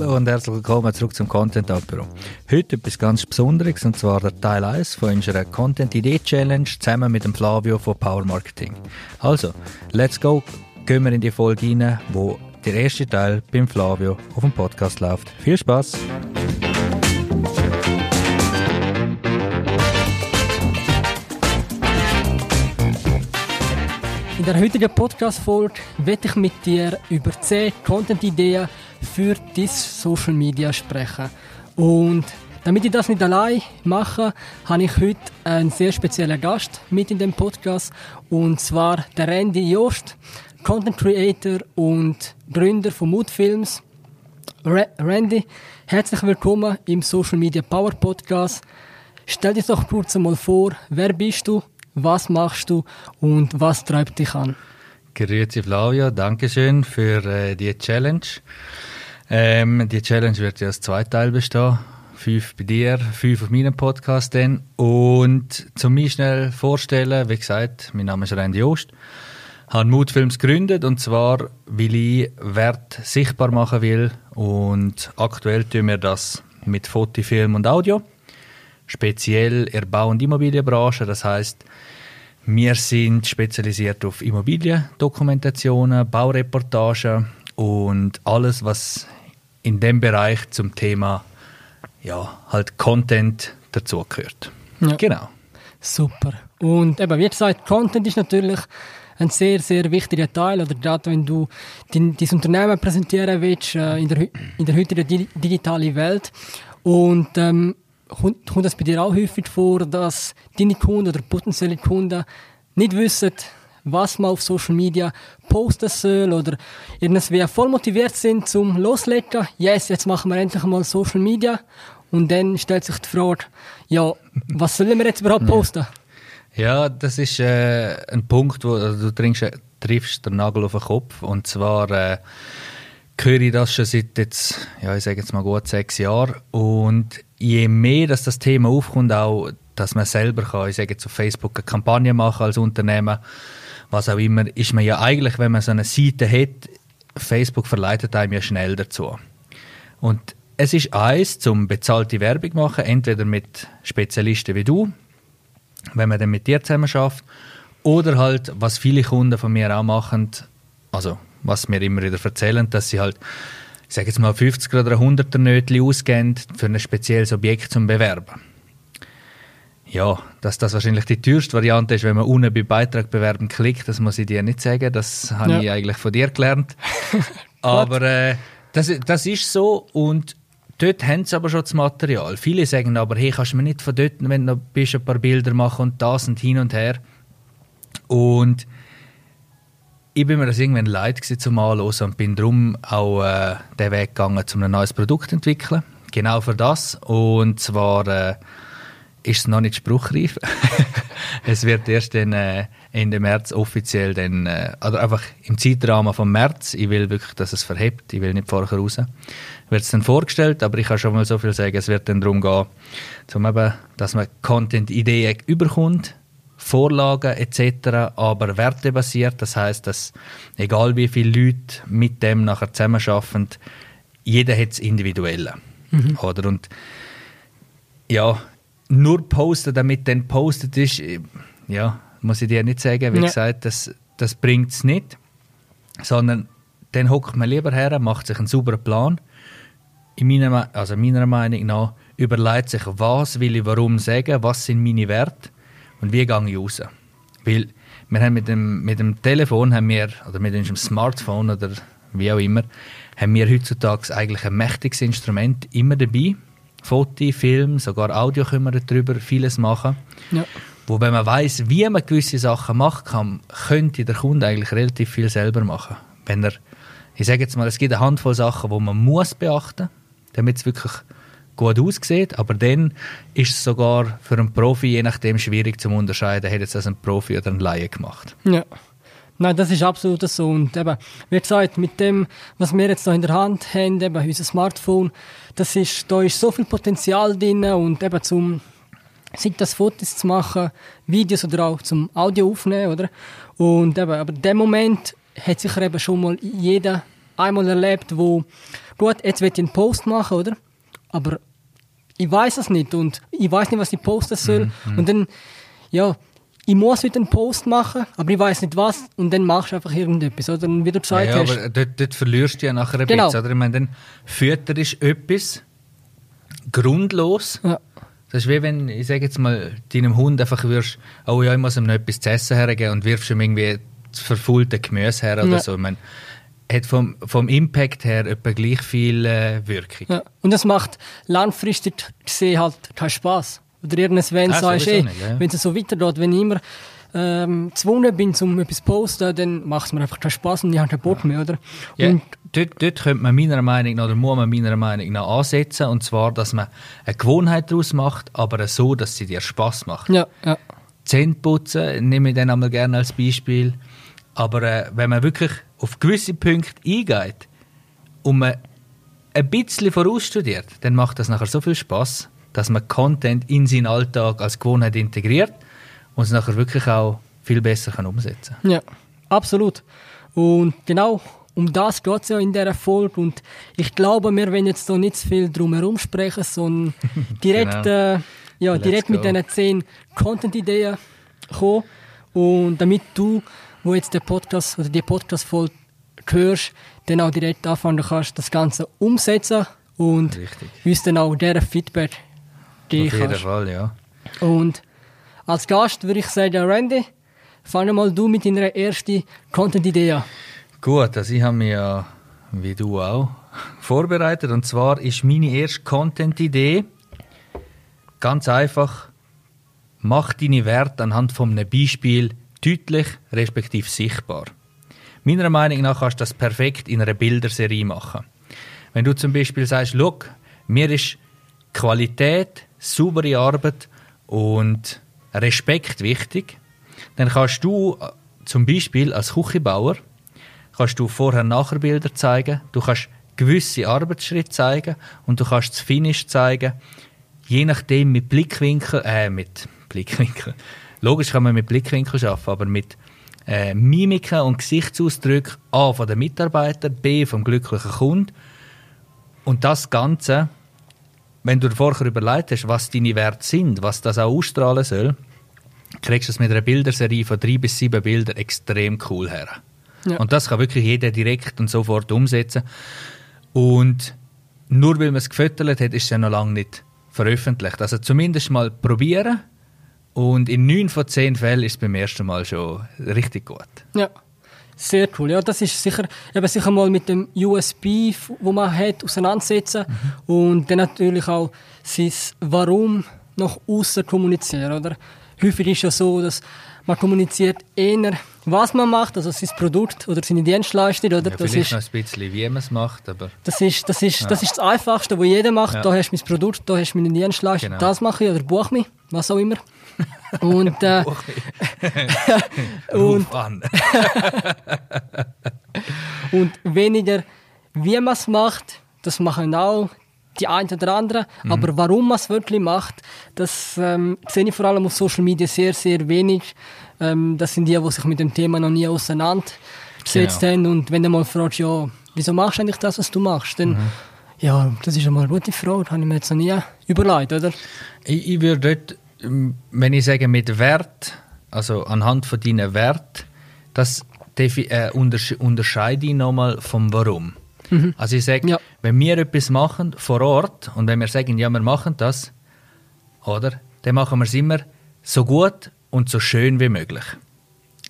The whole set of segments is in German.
Hallo und herzlich willkommen zurück zum Content Apero. Heute etwas ganz Besonderes und zwar der Teil 1 von unserer Content Idee Challenge zusammen mit dem Flavio von Power Marketing. Also, let's go, gehen wir in die Folge rein, wo der erste Teil beim Flavio auf dem Podcast läuft. Viel Spaß! In der heutigen Podcast-Folge werde ich mit dir über 10 Content-Ideen für dein Social Media sprechen. Und damit ich das nicht allein mache, habe ich heute einen sehr speziellen Gast mit in dem Podcast. Und zwar der Randy Jost, Content Creator und Gründer von Moodfilms. Ra Randy, herzlich willkommen im Social Media Power Podcast. Stell dich doch kurz einmal vor, wer bist du, was machst du und was treibt dich an? Grüezi Flavio, danke schön für äh, die Challenge. Ähm, die Challenge wird ja aus zwei Teilen bestehen. Fünf bei dir, fünf auf meinem Podcast dann. Und zum mich schnell vorstellen, wie gesagt, mein Name ist Randy Jost. Ich habe Moodfilms gegründet und zwar, weil ich Wert sichtbar machen will und aktuell tun wir das mit Foto, Film und Audio. Speziell in der Bau- und Immobilienbranche, das heißt, wir sind spezialisiert auf Immobiliendokumentationen, Baureportagen und alles, was in dem Bereich zum Thema ja, halt Content dazugehört. Ja. Genau. Super. Und eben, wie gesagt, Content ist natürlich ein sehr, sehr wichtiger Teil. Oder gerade wenn du dein, dein Unternehmen präsentieren willst äh, in, der, in der heutigen di digitalen Welt. Und ähm, kommt, kommt das bei dir auch häufig vor, dass deine Kunden oder potenzielle Kunden nicht wissen, was man auf Social Media posten soll oder irgendwie voll motiviert sind zum Loslegen. Yes, jetzt machen wir endlich mal Social Media. Und dann stellt sich die Frage, ja, was sollen wir jetzt überhaupt posten? Ja, das ist äh, ein Punkt, wo also du trinkst, äh, triffst den Nagel auf den Kopf. Und zwar äh, höre ich das schon seit jetzt, ja, ich sage jetzt mal gut sechs Jahren. Und je mehr, dass das Thema aufkommt, auch, dass man selber kann, ich sage jetzt auf Facebook eine Kampagne machen als Unternehmen, was auch immer, ist man ja eigentlich, wenn man so eine Seite hat, Facebook verleitet einem ja schnell dazu. Und es ist eins, zum bezahlte Werbung machen, entweder mit Spezialisten wie du, wenn man dann mit dir zusammen schafft, oder halt, was viele Kunden von mir auch machen, also was mir immer wieder erzählen, dass sie halt, ich sage jetzt mal 50 oder 100er Nötchen ausgeben für ein spezielles Objekt zum Bewerben. Ja, dass das wahrscheinlich die teuerste Variante ist, wenn man unten bei Beitrag bewerben klickt, das muss ich dir nicht sagen, das habe Ja. ich eigentlich von dir gelernt. aber äh, das, das ist so und dort haben sie aber schon das Material. Viele sagen aber, hey, kannst du mir nicht von dort, wenn du noch bist, ein paar Bilder machen und das und hin und her. Und ich bin mir das irgendwann leid gewesen zum Anhören und bin darum auch äh, den Weg gegangen, um ein neues Produkt zu entwickeln. Genau für das. Und zwar äh, ist es noch nicht spruchreif. es wird erst dann, äh, Ende März offiziell dann, äh, oder einfach im Zeitrahmen vom März, ich will wirklich, dass es verhebt, ich will nicht vorher raus, wird es dann vorgestellt, aber ich kann schon mal so viel sagen, es wird dann darum gehen, zum eben, dass man Content-Ideen überkommt, Vorlagen etc., aber wertebasiert, das heißt, dass egal wie viele Leute mit dem nachher zusammenarbeiten, jeder hat das Individuelle. Oder? Und ja, nur posten, damit dann postet ist, äh, ja, muss ich dir nicht sagen, wie Ja. gesagt, das, das bringt es nicht. Sondern dann hockt man lieber her, macht sich einen sauberen Plan. In meiner, Me- also meiner Meinung nach überlegt sich, was will ich warum sagen, was sind meine Werte und wie gehe ich raus. Weil wir haben mit dem, mit dem Telefon haben wir, oder mit unserem Smartphone oder wie auch immer, haben wir heutzutage eigentlich ein mächtiges Instrument immer dabei. Foto, Film, sogar Audio können wir darüber vieles machen. Ja. Wo, wenn man weiß, wie man gewisse Sachen macht, kann, könnte der Kunde eigentlich relativ viel selber machen. Wenn er, ich sage jetzt mal, es gibt eine Handvoll Sachen, die man muss beachten, damit es wirklich gut aussieht. Aber dann ist es sogar für einen Profi je nachdem schwierig zu unterscheiden, hat jetzt das ein Profi oder ein Laie gemacht. Ja. Nein, das ist absolut so. Und eben, wie gesagt, mit dem, was wir jetzt noch in der Hand haben, eben unser Smartphone, das ist, da ist so viel Potenzial drin und eben zum, sei das Fotos zu machen, Videos oder auch zum Audio aufnehmen, oder? Und eben, aber in dem Moment hat sicher eben schon mal jeder einmal erlebt, wo, gut, jetzt will ich einen Post machen, oder? Aber ich weiß es nicht und ich weiß nicht, was ich posten soll. Mhm, Und dann, ja, ich muss wieder einen Post machen, aber ich weiß nicht was und dann machst du einfach irgendetwas, oder? Und wie du gesagt Ja, ja, hast, aber dort, dort verlierst du ja nachher ein Genau. bisschen. Oder? Ich meine, dann fütterst etwas grundlos. ja, Das ist wie wenn, ich sage jetzt mal, deinem Hund einfach wirst, oh ja, ich muss ihm noch etwas zu essen hergeben und wirfst ihm irgendwie das verfaulte Gemüse her oder Ja. so. Ich meine, hat vom, vom Impact her etwa gleich viel äh, Wirkung. ja. Und das macht langfristig gesehen halt keinen Spaß. Oder irgendwas, wenn du sagst, ey, nicht, ja. wenn es so weitergeht, wenn ich immer ähm, gezwungen bin, um etwas zu posten, dann macht es mir einfach keinen Spaß und ich habe keinen Bock mehr, oder? Ja, Und dort, dort könnte man meiner Meinung nach, oder muss man meiner Meinung nach ansetzen, und zwar, dass man eine Gewohnheit daraus macht, aber so, dass sie dir Spaß macht. ja, ja, Zähne putzen nehme ich dann einmal gerne als Beispiel. Aber äh, wenn man wirklich auf gewisse Punkte eingeht und man ein bisschen vorausstudiert, dann macht das nachher so viel Spaß, dass man Content in seinen Alltag als Gewohnheit integriert und es nachher wirklich auch viel besser kann umsetzen ja, absolut. Und genau um das geht es ja in dieser Folge. Und ich glaube, wir werden jetzt da nicht zu viel drum herum sprechen, sondern direkt, Genau. äh, ja, Let's direkt mit diesen zehn Content-Ideen kommen. Und damit du, wo jetzt den Podcast oder die Podcast-Folge hörst, dann auch direkt anfangen kannst, das Ganze umsetzen und Richtig. uns dann auch deren Feedback geben Auf jeden kannst. Fall, ja. Und als Gast würde ich sagen, Randy, fang mal du mit deiner ersten Content-Idee an. Gut, also ich habe mich ja, wie du auch, vorbereitet. Und zwar ist meine erste Content-Idee ganz einfach, mach deine Werte anhand von einem Beispiel deutlich respektive sichtbar. Meiner Meinung nach kannst du das perfekt in einer Bilderserie machen. Wenn du zum Beispiel sagst, schau, mir ist Qualität, saubere Arbeit und Respekt wichtig, dann kannst du äh, zum Beispiel als Küchenbauer kannst du Vorher-Nachher-Bilder zeigen, du kannst gewisse Arbeitsschritte zeigen und du kannst das Finish zeigen, je nachdem mit Blickwinkel, äh, mit Blickwinkel. Logisch kann man mit Blickwinkel arbeiten, aber mit äh, Mimiken und Gesichtsausdrücken A von den Mitarbeitern, B vom glücklichen Kunden. Und das Ganze, wenn du dir vorher überlegt hast, was deine Werte sind, was das auch ausstrahlen soll, kriegst du es mit einer Bilderserie von drei bis sieben Bildern extrem cool her. Ja. Und das kann wirklich jeder direkt und sofort umsetzen. Und nur weil man es gefüttert hat, ist es ja noch lange nicht veröffentlicht. Also zumindest mal probieren. Und in neun von zehn Fällen ist es beim ersten Mal schon richtig gut. Ja, sehr cool. Ja, das ist sicher, eben sicher mal mit dem USB, wo man hat, auseinandersetzen und dann natürlich auch sein Warum nach außen kommunizieren, oder? Häufig ist ja so, dass man kommuniziert eher, was man macht, also sein Produkt oder seine Dienstleistung, oder? Ja, das ist noch ein bisschen, wie man es macht, aber Das ist, das ist, das ist das Einfachste, was jeder macht. Ja. Da hast du mein Produkt, da hast du meine Dienstleistung, Genau. das mache ich oder buch mich, was auch immer. Und, äh, Und- und weniger, wie man es macht, das machen auch die einen oder anderen. Mhm. Aber warum man es wirklich macht, das ähm, sehe ich vor allem auf Social Media sehr, sehr wenig. Ähm, das sind die, die sich mit dem Thema noch nie auseinandergesetzt Genau. haben. Und wenn du mal fragst, ja, wieso machst du eigentlich das, was du machst, dann, Mhm. ja, das ist einmal eine gute Frage, habe ich mir jetzt noch nie überlegt, oder? Ich, ich würde dort, wenn ich sage mit Wert, also anhand von deinen Wert, das äh, untersche unterscheide ich nochmal vom Warum. Also ich sage, Ja. wenn wir etwas machen vor Ort und wenn wir sagen, ja, wir machen das, oder, dann machen wir es immer so gut und so schön wie möglich.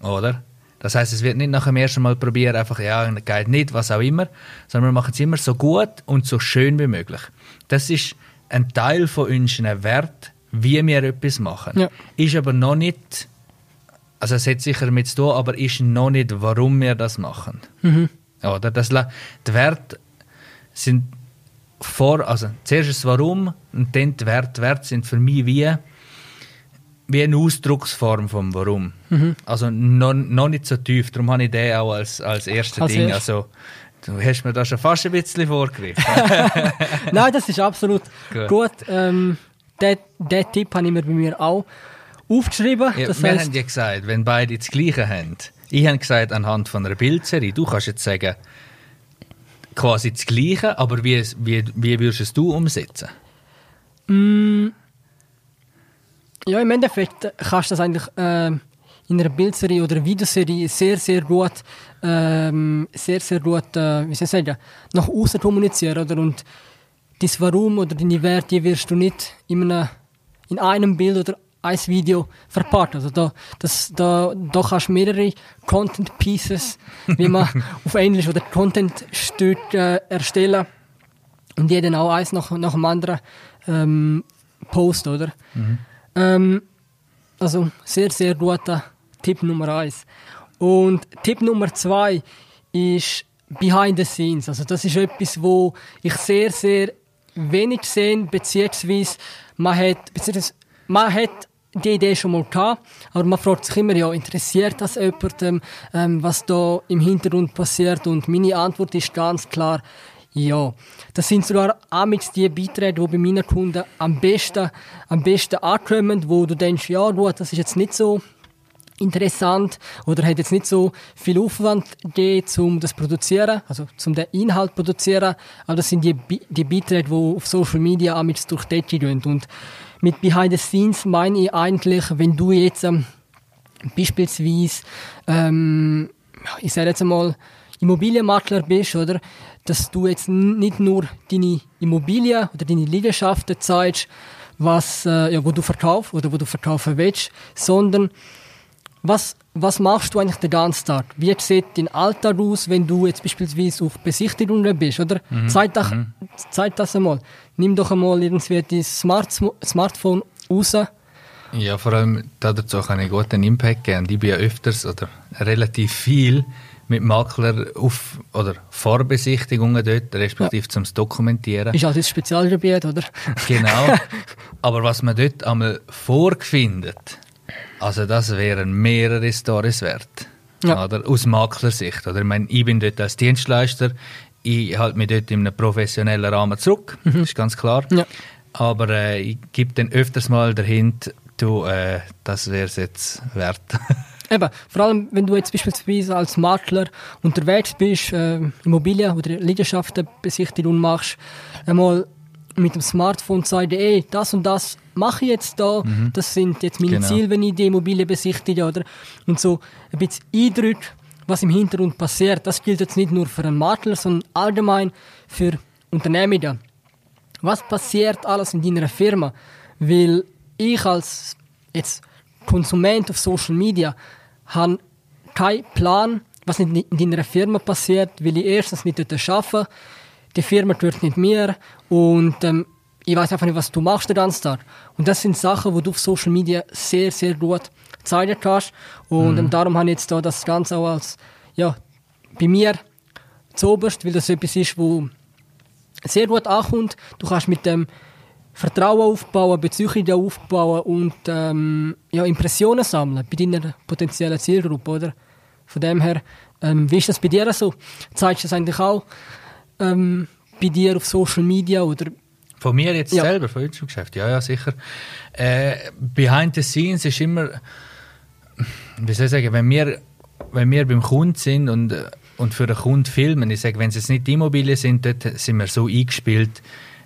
Oder? Das heißt, es wird nicht nach dem ersten Mal probieren, einfach, ja, geht nicht, was auch immer, sondern wir machen es immer so gut und so schön wie möglich. Das ist ein Teil von unseren Wert, wie wir etwas machen. Ja. Ist aber noch nicht, also es hat sicher damit zu tun, aber ist noch nicht, warum wir das machen. Oder? Das, la- die Werte sind vor, also zuerst das Warum und dann die Werte. Die Werte sind für mich wie, wie eine Ausdrucksform vom Warum. Mhm. Also noch, noch nicht so tief, darum habe ich den auch als, als erstes Als Ding. Also, du hast mir da schon fast ein bisschen vorgegriffen. Nein, das ist absolut Gut. gut. Ähm, den Tipp habe ich mir bei mir auch aufgeschrieben. Ja, das wir heißt, haben ja gesagt, wenn beide das Gleiche haben. Ich habe gesagt, anhand von einer Bildserie, du kannst jetzt sagen, quasi das Gleiche, aber wie, wie, wie würdest es du umsetzen? Mm, ja, im Endeffekt kannst du das eigentlich äh, in einer Bildserie oder Videoserie sehr, sehr gut, ähm, sehr, sehr gut, äh, wie soll ich sagen, nach außen kommunizieren, oder? Und das Warum oder deine Werte wirst du nicht in einem, in einem Bild oder ein Video verpackt. Also da, das, da, da kannst du mehrere Content Pieces, wie man auf Englisch oder Content Stück äh, erstellen und jeden auch eins nach, nach dem anderen ähm, posten, oder? Mhm. Ähm, also sehr, sehr guter Tipp Nummer eins. Und Tipp Nummer zwei ist Behind the Scenes. Also das ist etwas, wo ich sehr, sehr wenig sehe, beziehungsweise man hat, beziehungsweise man hat die Idee schon mal gehabt, aber man fragt sich immer, ja, interessiert das jemandem, ähm, was da im Hintergrund passiert? Und meine Antwort ist ganz klar, ja. Das sind sogar amix die Beiträge, die bei meinen Kunden am besten, am besten ankommen, wo du denkst, ja, gut, das ist jetzt nicht so interessant oder hat jetzt nicht so viel Aufwand gegeben, um das produzieren, also zum den Inhalt produzieren, aber das sind die, die Beiträge, die auf Social Media amix durch Decke gehen. Und mit Behind the Scenes meine ich eigentlich, wenn du jetzt ähm, beispielsweise, ähm, ich sage jetzt einmal, Immobilienmakler bist, oder? Dass du jetzt nicht nur deine Immobilien oder deine Liegenschaften zeigst, was, äh, ja, wo du verkaufst oder wo du verkaufen willst, sondern was, was machst du eigentlich den ganzen Tag? Wie sieht dein Alltag aus, wenn du jetzt beispielsweise auf Besichtigungen bist, oder? Mhm. Zeig, das, mhm. zeig das einmal. Nimm doch einmal irgendwie dein Smart Smartphone raus. Ja, vor allem dazu kann ich gut einen Impact geben. Ich bin ja öfters oder relativ viel mit Makler auf oder Vorbesichtigungen dort, respektive ja. zum Dokumentieren. Ist halt das Spezialgebiet, oder? Genau. Aber was man dort einmal vorfindet, also das wären mehrere Stories wert. Ja. Oder? Aus Maklersicht. Oder? Ich, meine, ich bin dort als Dienstleister, ich halte mich dort in einem professionellen Rahmen zurück, mhm. das ist ganz klar. Ja. Aber äh, ich gebe dann öfters mal dahinter, du, äh, das wäre es jetzt wert. Eben, vor allem, wenn du jetzt beispielsweise als Makler unterwegs bist, äh, Immobilien oder Liegenschaftenbesichtigung machst, einmal mit dem Smartphone sagen, ey, das und das mache ich jetzt da, mhm. das sind jetzt meine genau. Ziele, wenn ich die Immobilie besichtige, oder? Und so ein bisschen Eindrücke, was im Hintergrund passiert, das gilt jetzt nicht nur für einen Makler, sondern allgemein für Unternehmen. Was passiert alles in deiner Firma? Weil ich als jetzt Konsument auf Social Media habe keinen Plan, was in deiner Firma passiert, weil ich erstens nicht dort arbeite, die Firma gehört nicht mir und ähm, ich weiß einfach nicht, was du machst den ganzen Tag. Und das sind Sachen, wo du auf Social Media sehr, sehr gut zeigen kannst. Und mhm. ähm, darum habe ich jetzt da das Ganze auch als, ja, bei mir zoberst, weil das etwas ist, wo sehr gut ankommt. Du kannst mit dem Vertrauen aufbauen, Beziehungen aufbauen und ähm, ja, Impressionen sammeln bei deiner potenziellen Zielgruppe, oder? Von dem her, ähm, wie ist das bei dir so? Zeigst du das eigentlich auch ähm, bei dir auf Social Media oder von mir jetzt ja. selber, von unserem Geschäft? Ja, ja, sicher. Äh, behind the scenes ist immer, wie soll ich sagen, wenn wir, wenn wir beim Kunden sind und, und für den Kunden filmen, ich sage, wenn es jetzt nicht Immobilien sind, dort sind wir so eingespielt,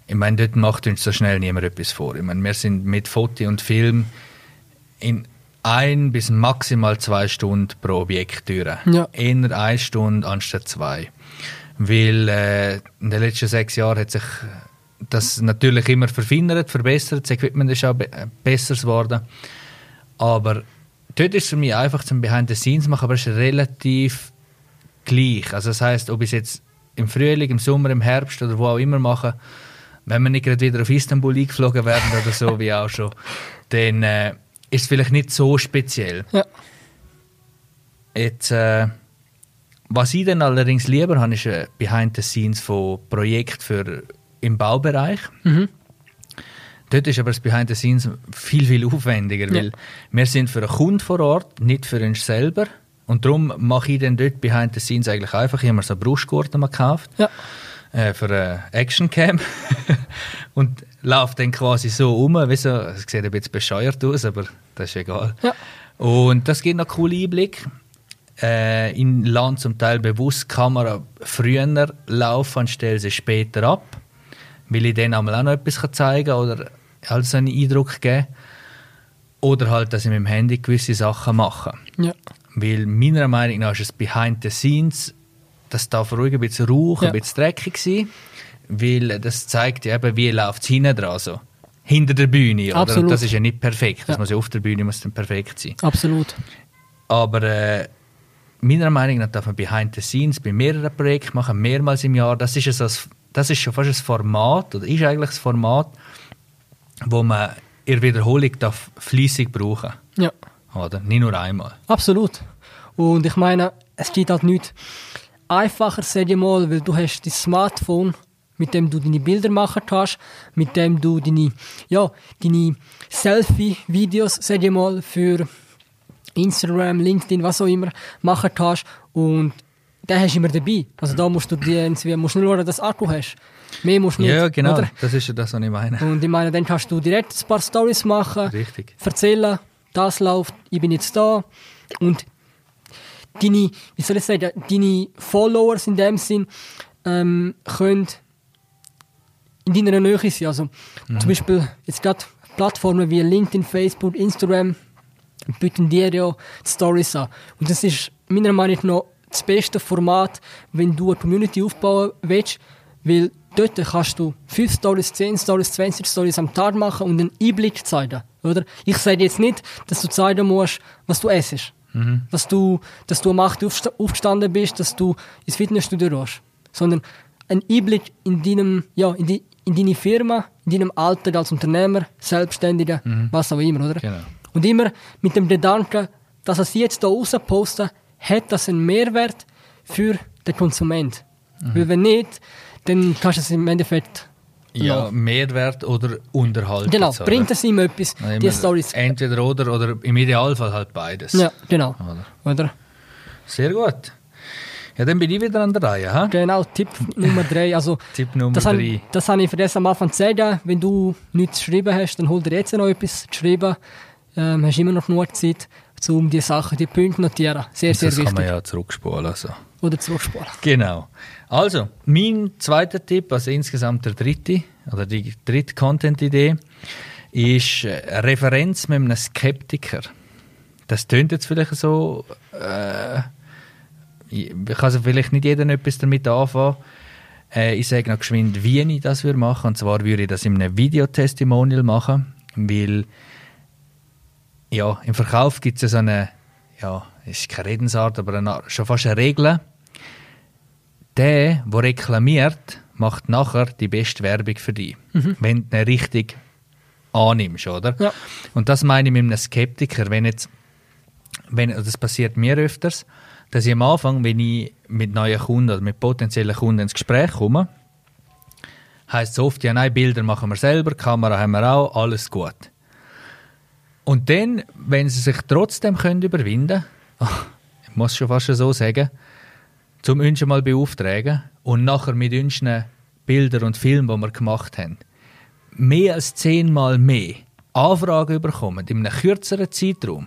ich meine, dort macht uns so schnell niemand etwas vor. Ich meine, wir sind mit Foto und Film in ein bis maximal zwei Stunden pro Objekt durch. Ja. Eher eine Stunde anstatt zwei. Weil äh, in den letzten sechs Jahren hat sich das natürlich immer verfeinert, verbessert. Das Equipment ist auch be besser geworden. Aber dort ist es für mich einfach zum Behind the Scenes machen, aber es ist relativ gleich. Also das heißt, ob ich es jetzt im Frühling, im Sommer, im Herbst oder wo auch immer mache, wenn wir nicht gerade wieder auf Istanbul eingeflogen werden oder so, wie auch schon, dann äh, ist es vielleicht nicht so speziell. Ja. Jetzt, äh, was ich dann allerdings lieber habe, ist ein Behind the Scenes von Projekten für im Baubereich. Mhm. Dort ist aber das Behind the Scenes viel, viel aufwendiger, ja. weil wir sind für einen Kunden vor Ort, nicht für uns selber. Und darum mache ich dann dort Behind the Scenes eigentlich einfach immer so Brustgurten gekauft. Ja äh, für eine Actioncam und läuft dann quasi so um, es sieht ein bisschen bescheuert aus, aber das ist egal. Ja. Und das gibt noch coole Einblick. Äh, in Land zum Teil bewusst die Kamera früher laufen und stelle sie später ab, weil ich denen auch noch etwas zeigen kann oder halt so einen Eindruck geben Oder halt, dass ich mit dem Handy gewisse Sachen mache. Ja. Weil meiner Meinung nach ist es behind the scenes, das darf ruhig ein bisschen rauch, Ja. ein bisschen dreckig sein, weil das zeigt ja eben, wie läuft es hinten dran so. Hinter der Bühne, oder? Absolut. Und das ist ja nicht perfekt. Das Ja. muss ja auf der Bühne muss dann perfekt sein. Absolut. Aber äh, meiner Meinung nach darf man behind the scenes bei mehreren Projekten machen, mehrmals im Jahr. Das ist, ein, so- das ist schon fast ein Format, oder ist eigentlich das Format, wo man in der Wiederholung darf fließig brauchen Ja. oder? Nicht nur einmal. Absolut. Und ich meine, es geht halt nicht einfacher, sag ich mal, weil du hast dein Smartphone, mit dem du deine Bilder machen kannst, mit dem du deine, ja, deine Selfie-Videos, sag ich mal, für Instagram, LinkedIn, was auch immer, machen kannst. Und den hast du immer dabei. Also da musst du dir irgendwie, musst nur schauen, dass du Akku hast. Mehr musst du nicht. Ja, genau. Oder? Das ist ja das, was ich meine. Und ich meine, dann kannst du direkt ein paar Stories machen Richtig. erzählen, das läuft, ich bin jetzt da. Und deine, wie soll ich sagen, deine Followers in dem Sinn ähm, können in deiner Nähe sein. Also zum Beispiel jetzt gerade Plattformen wie LinkedIn, Facebook, Instagram bieten dir ja die Stories an. Und das ist meiner Meinung nach das beste Format, wenn du eine Community aufbauen willst, weil dort kannst du 5 Stories, 10 Stories, 20 Stories am Tag machen und einen Einblick zeigen. Oder? Ich sage jetzt nicht, dass du zeigen musst, was du essst. Dass, du, dass du um 8 Uhr aufgestanden bist, dass du ins Fitnessstudio gehst. Sondern einen Einblick in, deinem, ja, in, die, in deine Firma, in deinem Alltag als Unternehmer, Selbstständiger, was auch immer. Oder? Genau. Und immer mit dem Gedanken, dass er sie jetzt da raus posten, hat das einen Mehrwert für den Konsument. Weil wenn nicht, dann kannst du es im Endeffekt Ja, Ja. Mehrwert oder Unterhalt. Genau, jetzt, bringt es ihm etwas, Ja, die Stories. Entweder oder oder im Idealfall halt beides. Ja, genau. Oder? Oder? Sehr gut. Ja, dann bin ich wieder an der Reihe. Ha? Genau, Tipp Nummer drei. Also, Tipp Nummer das, drei. habe, das habe ich vergessen am Anfang zu sagen. Wenn du nichts geschrieben hast, dann hol dir jetzt noch etwas zu schreiben. Ähm, hast immer noch genug Zeit, um die Sachen, die Punkte zu notieren. Sehr, sehr das kann man wichtig. ja zurückspulen. Also. Oder zurückspulen. Genau. Also, mein zweiter Tipp, also insgesamt der dritte, oder die dritte Content-Idee, ist äh, eine Referenz mit einem Skeptiker. Das tönt jetzt vielleicht so, äh, ich kann also vielleicht nicht jeder etwas damit anfangen. Äh, ich sage noch geschwind, wie ich das würde machen. Und zwar würde ich das in einem Videotestimonial machen, weil ja, im Verkauf gibt es ja so eine, ja, ist keine Redensart, aber eine, schon fast eine Regel. Der, der reklamiert, macht nachher die beste Werbung für dich. Wenn du ihn richtig annimmst, oder? Ja. Und das meine ich mit einem Skeptiker. Wenn jetzt, wenn, das passiert mir öfters, dass ich am Anfang, wenn ich mit neuen Kunden oder mit potenziellen Kunden ins Gespräch komme, heisst es oft, ja nein, Bilder machen wir selber, Kamera haben wir auch, alles gut. Und dann, wenn sie sich trotzdem können überwinden ich muss schon fast so sagen, zum uns schon mal beauftragen und nachher mit unseren Bildern und Filmen, die wir gemacht haben, mehr als zehnmal mehr Anfragen bekommen in einem kürzeren Zeitraum.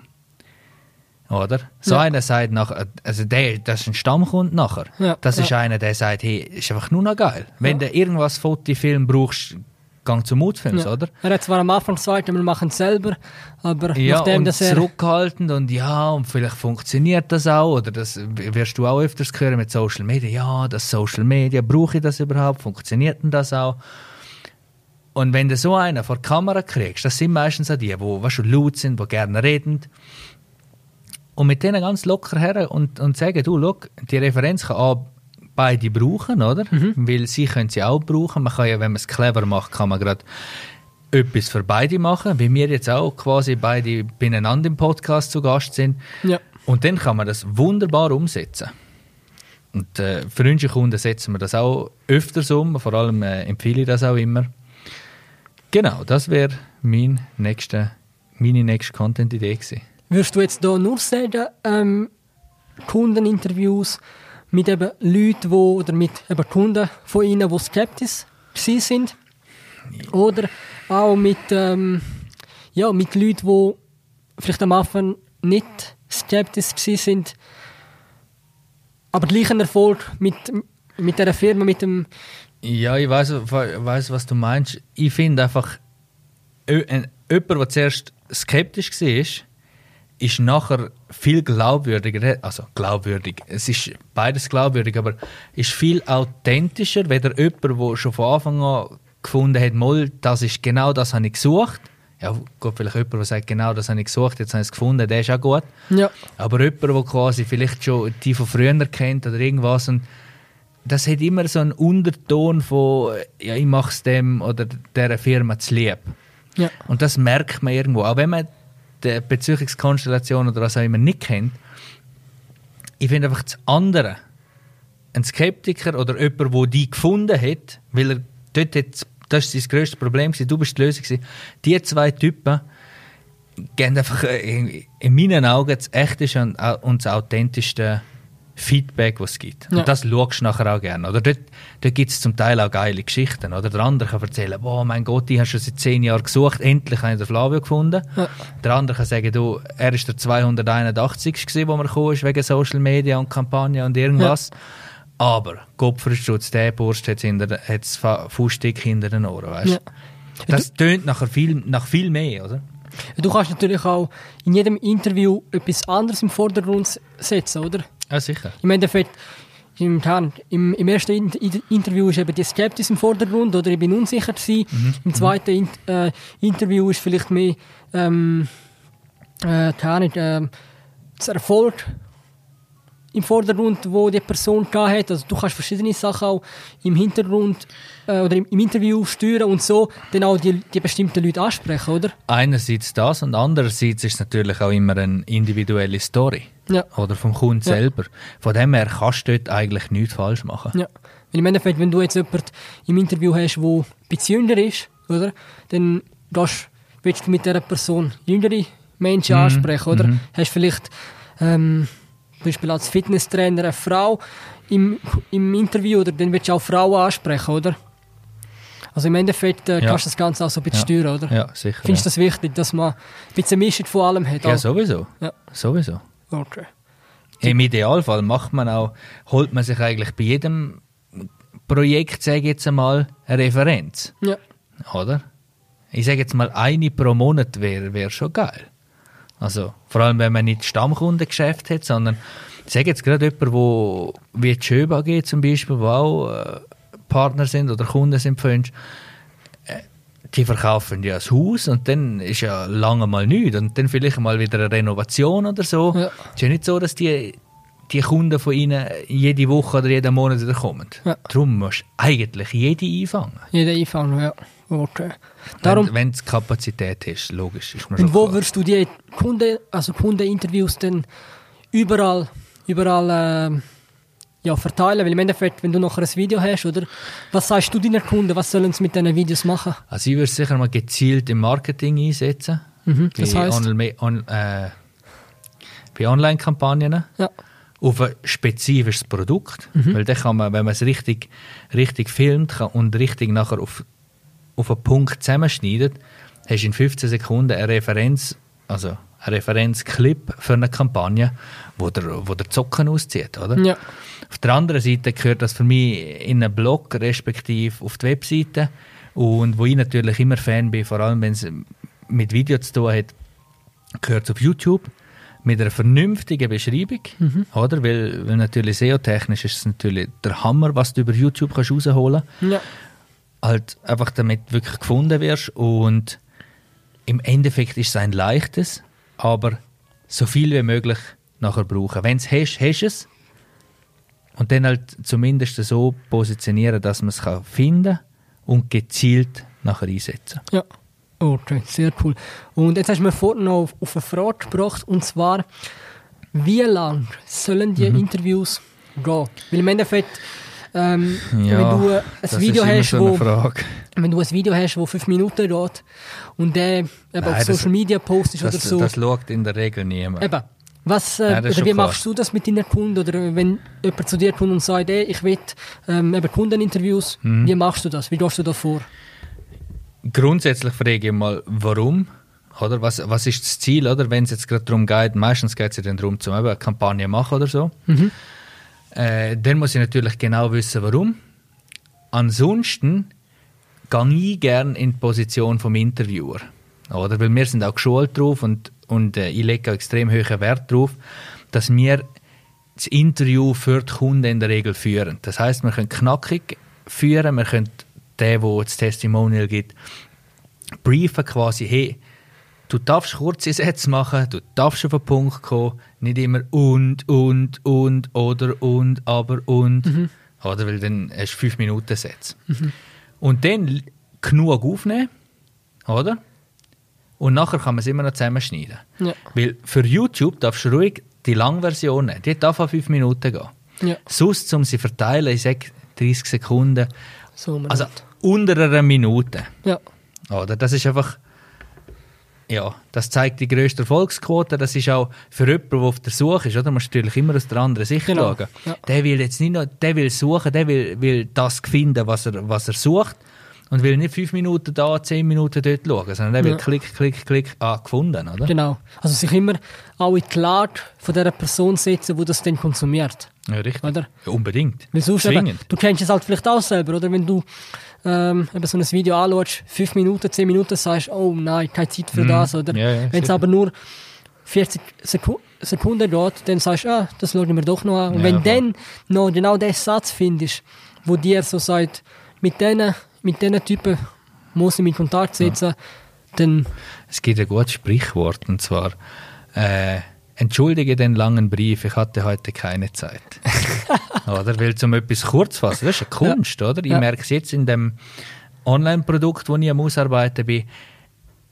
Oder? So Ja. einer sagt nachher, also der, das ist ein Stammkunde nachher. Ja, Das ist ja. einer, der sagt, hey, ist einfach nur noch geil. Wenn du irgendwas Fotofilm brauchst, gang zum Mutfilms, Ja. oder? Er hat zwar am Anfang gesagt, wir machen es selber, aber Ja, nachdem, und dass er... zurückhaltend und ja, und vielleicht funktioniert das auch, oder das wirst du auch öfters hören mit Social Media. Ja, das Social Media, brauche ich das überhaupt? Funktioniert denn das auch? Und wenn du so einen vor die Kamera kriegst, das sind meistens auch die, die weißt du, laut sind, die gerne reden, und mit denen ganz locker her und, und sagen, du, schau, die Referenz kann auch beide brauchen, oder? Weil sie können sie auch brauchen. Man kann ja, wenn man es clever macht, kann man gerade etwas für beide machen, wie wir jetzt auch quasi beide beieinander im Podcast zu Gast sind. Ja. Und dann kann man das wunderbar umsetzen. Und äh, für unsere Kunden setzen wir das auch öfters um, vor allem äh, empfehle ich das auch immer. Genau, das wäre mein nächste, meine nächste Content-Idee gewesen. Würdest du jetzt da nur sagen, ähm, Kundeninterviews mit eben Leuten, wo, oder mit eben Kunden von ihnen, die skeptisch sind? Oder auch mit, ähm, ja, mit Leuten, die vielleicht am Anfang nicht skeptisch sind, aber gleich ein Erfolg mit, mit dieser Firma, mit dem... Ja, ich weiß, weiß was du meinst. Ich finde einfach, jemand, der zuerst skeptisch war, ist nachher viel glaubwürdiger, also glaubwürdig, es ist beides glaubwürdig, aber ist viel authentischer, weder jemand, der schon von Anfang an gefunden hat, mal, das ist genau das habe ich gesucht. Ja, gut, vielleicht jemand, der sagt, genau das habe ich gesucht, jetzt habe ich es gefunden, der ist auch gut. Ja. Aber jemand, der quasi vielleicht schon die von früher kennt oder irgendwas und das hat immer so einen Unterton von, ja, ich mache es dem oder dieser Firma zu lieb. Ja. Und das merkt man irgendwo. Auch wenn man die Beziehungskonstellation oder was auch immer nicht kennt, ich finde einfach das andere, ein Skeptiker oder jemand, der die gefunden hat, weil er dort hat, das war sein grösstes Problem, du bist die Lösung, die zwei Typen geben einfach äh, in meinen Augen das echteste und das authentischste Feedback, was es gibt. Ja. Und das schaust du nachher auch gerne. Oder dort, dort gibt es zum Teil auch geile Geschichten. Oder der andere kann erzählen, boah, mein Gott, ich habe schon seit zehn Jahren gesucht, endlich habe ich den Flavio gefunden. Ja. Der andere kann sagen, du, er ist der 281. gewesen, wo man gekommen ist, wegen Social Media und Kampagne und irgendwas. Aber Kopfverschutz, der Burst hat es Fußstick hinter den Ohren, weißt Ja. Das tönt nachher viel, nach viel mehr, oder? Du kannst natürlich auch in jedem Interview etwas anderes im Vordergrund setzen, oder? Ja, sicher. Im Endeffekt, im, im, im ersten In Interview ist eben die Skepsis im Vordergrund oder ich bin unsicher gewesen. Mhm. Im zweiten In äh, Interview ist vielleicht mehr ähm, äh, keine Ahnung, äh, das Erfolg im Vordergrund, wo die Person hat. Also du kannst verschiedene Sachen auch im Hintergrund äh, oder im, im Interview steuern und so dann auch die, die bestimmten Leute ansprechen, oder? Einerseits das und andererseits ist es natürlich auch immer eine individuelle Story. Ja. Oder vom Kunden Ja. selber. Von dem her kannst du dort eigentlich nichts falsch machen. Ja. Weil im Endeffekt, wenn du jetzt jemanden im Interview hast, der ein bisschen jünger ist, oder? Dann gehst, willst du mit dieser Person jüngere Menschen ansprechen, oder? Hast vielleicht ähm, zum Beispiel als Fitnesstrainer eine Frau im, im Interview, oder dann willst du auch Frauen ansprechen, oder? Also im Endeffekt äh, Ja. kannst du das Ganze auch so ein bisschen Ja. steuern, oder? Ja, sicher. Findest du das wichtig, dass man ein bisschen Mischung von allem hat? ja, auch? sowieso. Ja. Sowieso. Okay. Im Idealfall macht man auch, holt man sich eigentlich bei jedem Projekt, sage ich jetzt einmal, eine Referenz. Ja. Oder? Ich sage jetzt mal, eine pro Monat wäre wär schon geil. Also, vor allem, wenn man nicht Stammkundengeschäft hat, sondern ich sage jetzt gerade jemand, wo wie die Schöba geht zum Beispiel, wo auch äh, Partner sind oder Kunden sind von uns, äh, die verkaufen ja das Haus und dann ist ja lange mal nichts und dann vielleicht mal wieder eine Renovation oder so. Ja. Es ist ja nicht so, dass die, die Kunden von ihnen jede Woche oder jeden Monat wieder kommen. Ja. Darum musst du eigentlich jede einfangen. Jeder einfangen, ja. Okay. Darum, wenn, es Kapazität ist, logisch. Ist Und wo klar. würdest du die Kunden, also Kundeninterviews dann überall, überall ähm, ja, verteilen? Weil im Endeffekt, wenn du nachher ein Video hast, oder was sagst du deinen Kunden, was sollen sie mit diesen Videos machen? Also ich würde es sicher mal gezielt im Marketing einsetzen. Mhm, das bei heisst? Online, on, äh, bei Online-Kampagnen. Ja, Auf ein spezifisches Produkt. Mhm. Weil dann kann man, wenn man es richtig, richtig filmt kann und richtig nachher auf, auf einen Punkt zusammenschneidet, hast du in 15 Sekunden eine Referenz, also einen Referenzclip für eine Kampagne, wo der, wo der Zocken auszieht, oder? ja, Auf der anderen Seite gehört das für mich in einen Blog, respektive auf die Webseite. Und wo ich natürlich immer Fan bin, vor allem wenn es mit Video zu tun hat, gehört es auf YouTube mit einer vernünftigen Beschreibung, oder? Weil, weil natürlich SEO-technisch ist es natürlich der Hammer, was du über YouTube kannst rausholen kannst ja, halt einfach damit wirklich gefunden wirst und im Endeffekt ist es ein leichtes, aber so viel wie möglich nachher brauchen. Wenn es hast, hast es und dann halt zumindest so positionieren, dass man es kann finden und gezielt nachher einsetzen. ja. Okay, sehr cool. Und jetzt hast du mir vorhin noch auf, eine Frage gebracht, und zwar, wie lang sollen die Mhm. Interviews gehen? Weil im Endeffekt, ähm, Ja, wenn du ein das Video hast, so wo, Frage. wenn du ein Video hast, das fünf Minuten geht und der eben auf Social Media postest oder Das, so. das schaut in der Regel niemand. eben. Was, äh, ist oder wie klar. machst du das mit deinen Kunden? Oder wenn jemand zu dir kommt und sagt, ey, ich will ähm, eben Kundeninterviews, Mhm. wie machst du das? Wie gehst du da vor? Grundsätzlich frage ich mal, warum? Oder was, was ist das Ziel? Oder wenn es jetzt gerade darum geht, meistens geht es ja dann darum, zum eben eine Kampagne machen oder so. Äh, dann muss ich natürlich genau wissen, warum. Ansonsten gehe ich gerne in die Position vom Interviewer. Oder? Weil wir sind auch geschult drauf und, und äh, ich lege auch extrem hohen Wert darauf, dass wir das Interview für die Kunden in der Regel führen. Das heißt, wir können knackig führen, wir können den, der das Testimonial gibt, briefen quasi, hey, du darfst kurze Sätze machen, du darfst auf den Punkt kommen, nicht immer und, und, und, oder, und, aber, und. Mhm. Oder, weil dann hast du fünf Minuten Sätze. Mhm. Und dann genug aufnehmen, oder? Und nachher kann man es immer noch zusammenschneiden. Ja. Weil für YouTube darfst du ruhig die Langversion nehmen. Die darf auf fünf Minuten gehen. Ja. Sonst, um sie verteilen, ich sage 30 Sekunden. So also unter einer Minute. Ja. Oder? Das ist einfach ja, das zeigt die grösste Erfolgsquote. Das ist auch für jemanden, der auf der Suche ist, oder? Man muss natürlich immer aus der anderen Sicht genau. schauen. Ja. Der will jetzt nicht nur, der will suchen, der will, will das finden, was er, was er sucht. Und will nicht fünf Minuten da, zehn Minuten dort schauen, sondern der will ja. klick, klick, klick, ah, gefunden, oder? Genau. Also sich immer auch in die Lage von dieser Person setzen, die das dann konsumiert. Ja, richtig. Oder? Ja, unbedingt. Weil sonst eben, du kennst es halt vielleicht auch selber, oder? Wenn du ähm, so ein Video anschaust, fünf Minuten, zehn Minuten, sagst oh nein, keine Zeit für mm. das. Oder ja, ja, wenn es aber nur 40 Seku Sekunden geht, dann sagst du, ah, das schaue ich mir doch noch an. Und ja, wenn du dann noch genau den Satz findest, wo dir so sagt, mit diesen mit Typen muss ich mich in Kontakt setzen, dann... Es gibt ein gutes Sprichwort, und zwar... Äh, Entschuldige den langen Brief, ich hatte heute keine Zeit. oder? Weil zum etwas kurz fassen, das ist eine Kunst, ja. oder? Ich ja. merke es jetzt in dem Online-Produkt, wo ich am Ausarbeiten bin.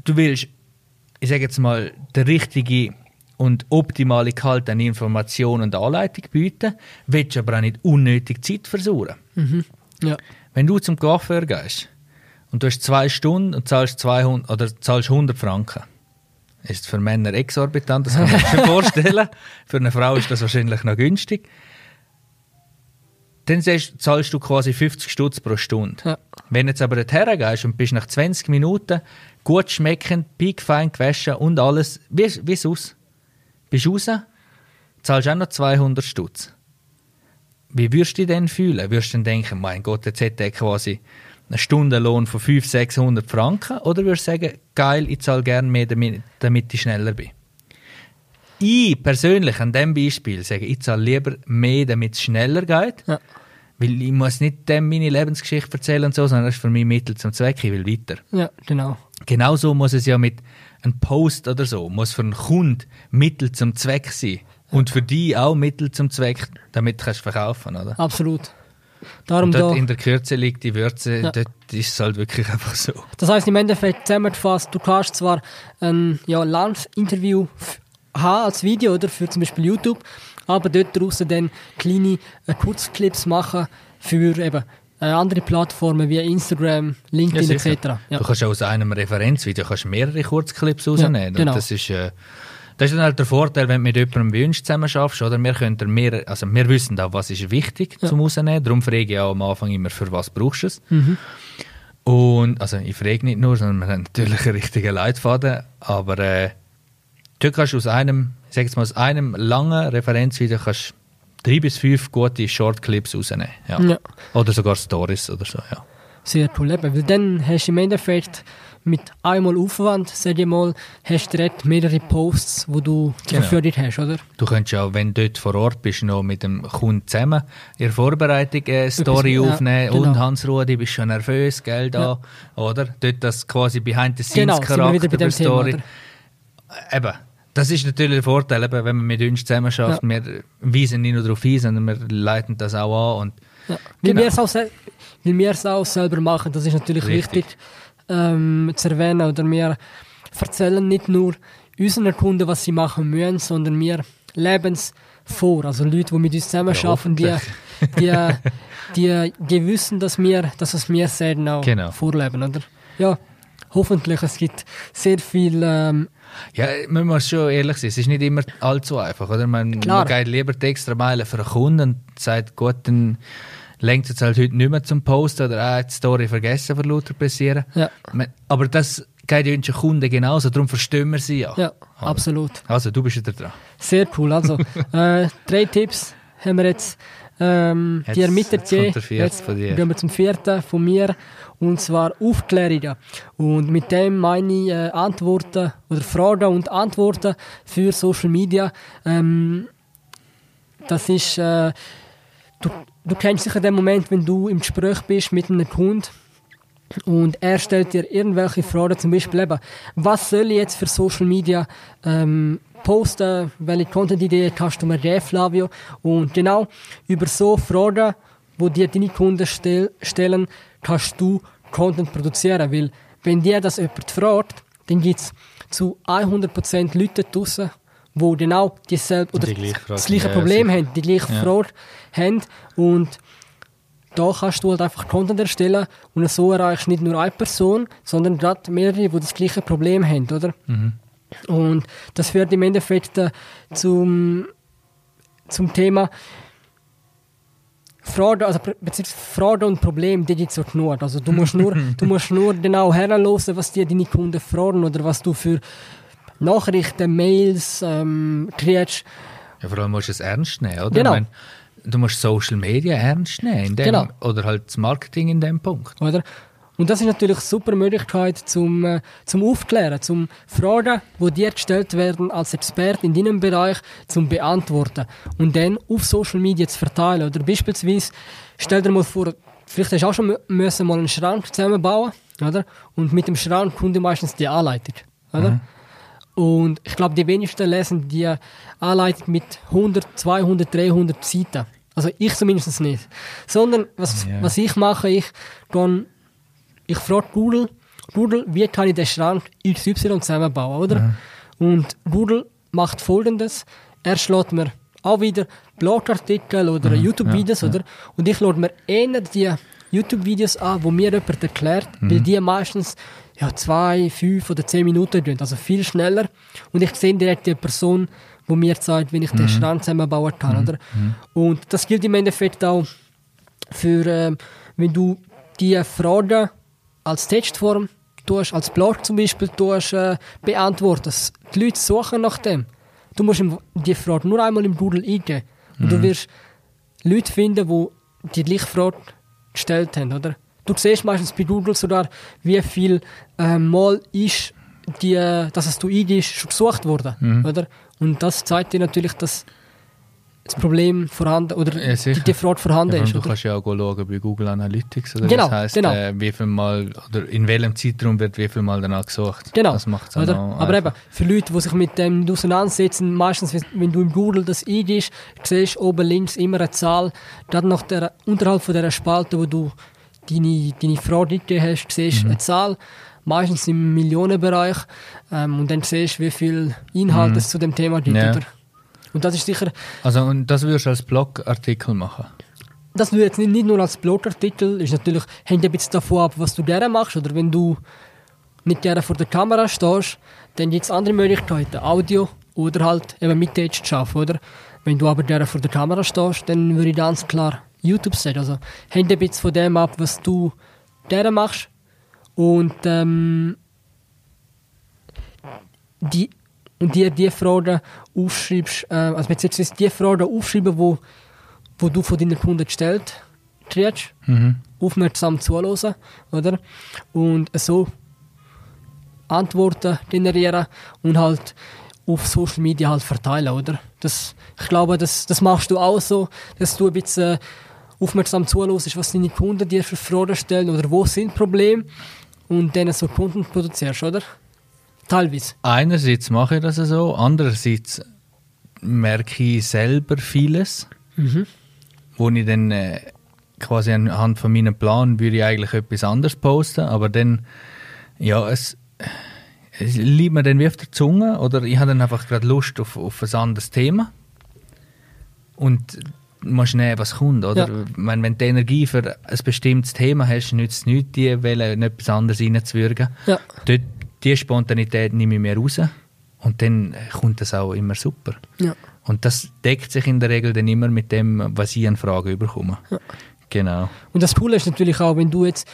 Du willst, ich sage jetzt mal, der richtige und optimale Gehalt an Information und Anleitung bieten, willst aber auch nicht unnötig Zeit versuchen. Mhm. Ja. Wenn du zum Coiffeur gehst und du hast zwei Stunden und zahlst 200 oder zahlst 100 Franken, ist für Männer exorbitant, das kann man sich vorstellen. Für eine Frau ist das wahrscheinlich noch günstig. Dann zahlst du quasi 50 Stutz pro Stunde. Ja. Wenn jetzt aber dorthin gehst und bist nach 20 Minuten gut schmeckend, piekfein gewaschen und alles, wie, wie aus? Bist raus, zahlst auch noch 200 Stutz. Wie würdest du dich denn fühlen? Würdest du dann denken, mein Gott, jetzt hätte er quasi einen Stundenlohn von 500, 600 Franken? Oder würdest du sagen, geil, ich zahle gerne mehr, damit, damit ich schneller bin? Ich persönlich an diesem Beispiel sage, ich zahle lieber mehr, damit es schneller geht. Ja. Weil ich muss nicht dem meine Lebensgeschichte erzählen und so, sondern das ist für mich Mittel zum Zweck, ich will weiter. Ja, genau. Genauso muss es ja mit einem Post oder so, muss für einen Kunden Mittel zum Zweck sein. Und für dich auch Mittel zum Zweck, damit du verkaufen oder? Absolut. Darum und dort da, in der Kürze liegt die Würze, ja. dort ist es halt wirklich einfach so. Das heißt im Endeffekt zusammengefasst, du kannst zwar ein ja, Live-Interview haben als Video oder für zum Beispiel YouTube, aber dort draußen dann kleine äh, Kurzclips machen für eben äh, andere Plattformen wie Instagram, LinkedIn ja, etc. Ja. Du kannst aus einem Referenzvideo kannst mehrere Kurzclips rausnehmen. genau. das ist äh, das ist dann halt der Vorteil, wenn du mit jemandem wie uns zusammen schaffst, oder? Wir, können mehr, also wir wissen auch, was ist wichtig ja. zum Rausnehmen. Darum frage ich auch am Anfang immer, für was brauchst du es. Mhm. Und, also ich frage nicht nur, sondern wir haben natürlich einen richtigen Leitfaden, aber äh, du kannst aus einem, ich sag jetzt mal, aus einem langen Referenzvideo kannst drei bis fünf gute Shortclips rausnehmen. Ja. ja. Oder sogar Stories oder so, ja. Sehr cool, weil dann hast du im Endeffekt mit einmal Aufwand, sag ich mal, hast du direkt mehrere Posts, wo du genau. Verfügung hast, oder? Du könntest auch, wenn du dort vor Ort bist, noch mit dem Kunden zusammen in der Vorbereitung eine Story Etwas, aufnehmen. Ja, genau. Und Hans-Rudi, bist schon nervös, gell, da, ja. oder? Dort das quasi Behind-the-Scenes-Charakter genau, der Story. Thema, Eben. Das ist natürlich der Vorteil, eben, wenn man mit uns zusammen schafft. Ja. Wir weisen nicht nur darauf hin, sondern wir leiten das auch an. Und, ja. Genau. Weil wir es auch, selber machen, das ist natürlich Richtig. wichtig ähm, zu erwähnen. Oder wir erzählen nicht nur unseren Kunden, was sie machen müssen, sondern wir leben es vor. Also Leute, die mit uns zusammen ja, arbeiten, die, die, die, die wissen, dass wir, dass es wir selten auch genau. vorleben. Oder? Ja, hoffentlich. Es gibt sehr viel... Ähm, ja, man muss schon ehrlich sein, es ist nicht immer allzu einfach. Oder? Man, man geht lieber die extra Meile für einen Kunden und sagt, gut, dann lenkt es halt heute nicht mehr zum Posten oder auch die Story vergessen von lauter passieren. Ja. Aber das geht ja unseren Kunden genauso, darum verstehen wir sie ja. Ja, oder? absolut. Also, du bist wieder dran. Sehr cool. Also, äh, drei Tipps haben wir jetzt ähm, Jetzt- dir mitgegeben. jetzt kommt der vierte von dir. gehen wir zum vierten von mir. Und zwar Aufklärungen. Und mit dem meine ich äh, Antworten oder Fragen und Antworten für Social Media. Ähm, das ist, äh, du, du kennst sicher den Moment, wenn du im Gespräch bist mit einem Kunden und er stellt dir irgendwelche Fragen, zum Beispiel eben, was soll ich jetzt für Social Media ähm, posten, welche Content-Idee hast du mir gegeben, Flavio? Und genau über so Fragen, wo dir deine Kunden stell, stellen, kannst du Content produzieren, weil wenn dir das jemand fragt, dann gibt es zu 100% Leute draussen, die genau dieselbe, oder Die gleiche Frage. das gleiche Problem haben, die gleiche Ja. Frage haben. Und da kannst du halt einfach Content erstellen und so erreichst du nicht nur eine Person, sondern gerade mehrere, die das gleiche Problem haben, oder? Und das führt im Endeffekt äh, zum, zum Thema Fragen, also Fragen und Probleme, die gibt es auch genug. Also du musst nur, du musst nur genau herhören, was dir deine Kunden fragen oder was du für Nachrichten, Mails ähm, kriegst. Ja, vor allem musst du es ernst nehmen, oder? Genau. Ich mein, du musst Social Media ernst nehmen. In dem, Genau. Oder halt das Marketing in dem Punkt. Oder? Und das ist natürlich eine super Möglichkeit zum, äh, zum Aufklären, zum Fragen, die dir gestellt werden als Experte in deinem Bereich, zum Beantworten und dann auf Social Media zu verteilen. Oder beispielsweise, stell dir mal vor, vielleicht hast du auch schon mü- müssen mal einen Schrank zusammenbauen, oder? Und mit dem Schrank kommt meistens die Anleitung, oder? Und ich glaube, die wenigsten lesen die Anleitung mit 100, 200, 300 Seiten. Also ich zumindest nicht. Sondern was, Ja. was ich mache, ich gehe ich frage Google, Google, wie kann ich den Schrank XY zusammenbauen, oder? Und Google macht folgendes, er schlägt mir auch wieder Blogartikel oder YouTube-Videos, ja, oder? Und ich schaue mir eher die YouTube-Videos an, wo mir jemand erklärt, weil die meistens ja, zwei, fünf oder zehn Minuten gehen, also viel schneller. Und ich sehe direkt die Person, wo mir zeigt, wie ich den Schrank zusammenbauen kann, oder? Und das gilt im Endeffekt auch für, ähm, wenn du die Fragen als Textform tust, als Blog zum Beispiel tust, äh, beantwortest. Die Leute suchen nach dem. Du musst die Frage nur einmal im Google eingeben und du wirst Leute finden, die die gleiche Frage gestellt haben, oder? Du siehst meistens bei Google sogar, wie viel äh, Mal ist die, dass es du eingibst, schon gesucht worden, oder? Und das zeigt dir natürlich, dass das Problem vorhanden oder Ja, die, die Frage vorhanden Ja, ist. du Oder? kannst ja auch schauen bei Google Analytics. Oder Genau, das heisst, genau. Äh, wie viel Mal oder in welchem Zeitraum wird wie viel Mal danach gesucht. Genau. Das macht es Oder? Aber eben, für Leute, die sich mit dem nicht auseinandersetzen, meistens, wenn- du im Google das eingibst, siehst du oben links immer eine Zahl. Gerade nach der, unterhalb von dieser Spalte, wo du deine, deine Frage eingegeben hast, siehst du eine Zahl, meistens im Millionenbereich. Ähm, und dann siehst du, wie viel Inhalt es zu dem Thema gibt. Ja. Oder? Und das ist sicher, Also und das würdest du als Blogartikel machen? das du jetzt nicht, nicht nur als Blogartikel, ist natürlich, hängt ein bisschen davon ab, was du gerne machst. Oder wenn du nicht gerne vor der Kamera stehst, dann gibt es andere Möglichkeiten, Audio oder halt eben mit Text zu arbeiten, oder? Wenn du aber gerne vor der Kamera stehst, dann würde ich ganz klar YouTube sagen. Also hängt ein bisschen von dem ab, was du gerne machst. Und ähm, die und dir die Fragen aufschreibst, äh, also beziehungsweise die Fragen aufschreiben, wo, wo du von deinen Kunden gestellt kriegst, Mhm. aufmerksam zuhören, oder? Und so Antworten generieren und halt auf Social Media halt verteilen, oder? Das, ich glaube, das, das machst du auch so, dass du ein bisschen aufmerksam zuhörst, was deine Kunden dir für Fragen stellen oder wo sind Probleme und dann so Content produzierst, oder? Teilweise. Einerseits mache ich das so, andererseits merke ich selber vieles, Mhm. wo ich dann äh, quasi anhand von meinem Plan würde ich eigentlich etwas anderes posten, aber dann, ja, es, es liegt mir dann wie auf der Zunge oder ich habe dann einfach gerade Lust auf, auf ein anderes Thema und musst nehmen, was kommt, oder? Ja. Meine, wenn du Energie für ein bestimmtes Thema hast, nützt es nichts, die Welle in etwas anderes reinzuwürgen. Ja. Dort, die Spontanität nehme ich mir raus und dann kommt das auch immer super. Ja. Und das deckt sich in der Regel dann immer mit dem, was ich an Fragen bekomme. Genau. Und das Coole ist natürlich auch, wenn du jetzt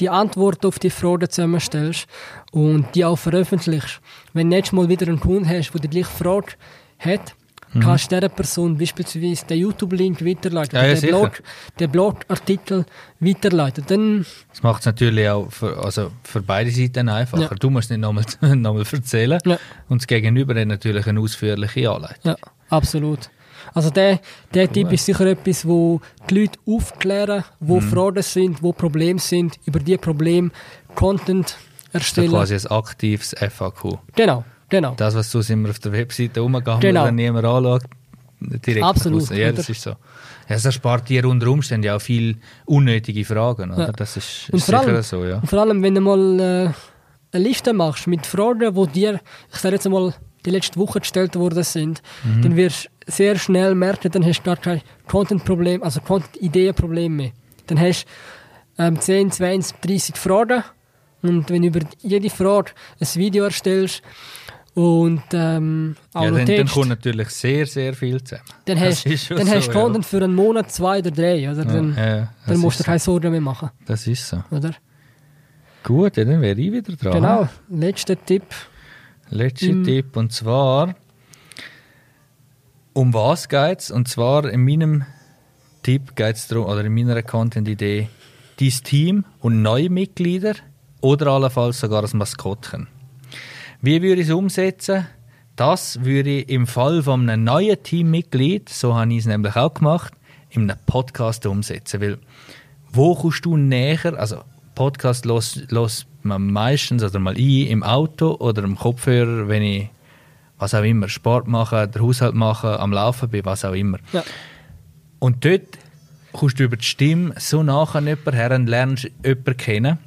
die Antwort auf die Fragen zusammenstellst und die auch veröffentlichst. Wenn du nächstes Mal wieder einen Kunden hast, der die gleiche Frage hat, kannst du dieser Person beispielsweise den YouTube-Link weiterleiten, Ja, ja, den. Blog, den Blogartikel weiterleiten. Dann, Das macht es natürlich auch für, also für beide Seiten einfacher. Ja. Du musst nicht nochmal noch erzählen. Und das Gegenüber hat natürlich eine ausführliche Anleitung. ja, absolut. Also der, der Tipp ist sicher etwas, wo die Leute aufklären, wo Mhm. Fragen sind, wo Probleme sind, über die Probleme Content erstellen. quasi ein aktives FAQ. Genau, genau. Das, was sonst immer auf der Webseite rumgegangen Genau. wenn niemand anschaut, direkt Absolut. Ja, das ist so. Ja, das erspart dir unter Umständen ja auch viel unnötige Fragen. Oder? Ja. Das ist, ist sicher allem- so, ja. Und vor allem, wenn du mal äh, eine Liste machst mit Fragen, die dir, ich sage jetzt mal, die letzte Woche gestellt worden sind, Mhm. dann wirst du sehr schnell merken, dann hast du gar kein Content-Problem, also Content-Ideen-Problem mehr. Dann hast du ähm, 10, 20, 30 Fragen und wenn du über jede Frage ein Video erstellst und ähm, auch Ja, noch dann, dann Text, kommt natürlich sehr, sehr viel zusammen. dann Das hast dann hast so, du Content für einen Monat, zwei oder drei. Oder? Ja, Dann, ja, ja, dann musst du dir keine Sorgen mehr machen. so. Das ist so. Oder? Gut, ja, dann wäre ich wieder dran. Genau, letzter Tipp. Letzter Im- Tipp und zwar um was geht's? Und zwar in meinem Tipp geht es darum, oder in meiner Content-Idee, dein Team und neue Mitglieder oder allenfalls sogar das Maskottchen. Wie würde ich es umsetzen? Das würde ich im Fall von einem neuen Teammitglied, so habe ich es nämlich auch gemacht, in einem Podcast umsetzen. Weil wo kommst du näher? Also Podcast los, los man meistens oder mal ein im Auto oder im Kopfhörer, wenn ich was auch immer Sport mache, den Haushalt mache, am Laufen bin, was auch immer. Ja. Und dort kommst du über die Stimme so nach an jemanden her und lernst jemanden kennen,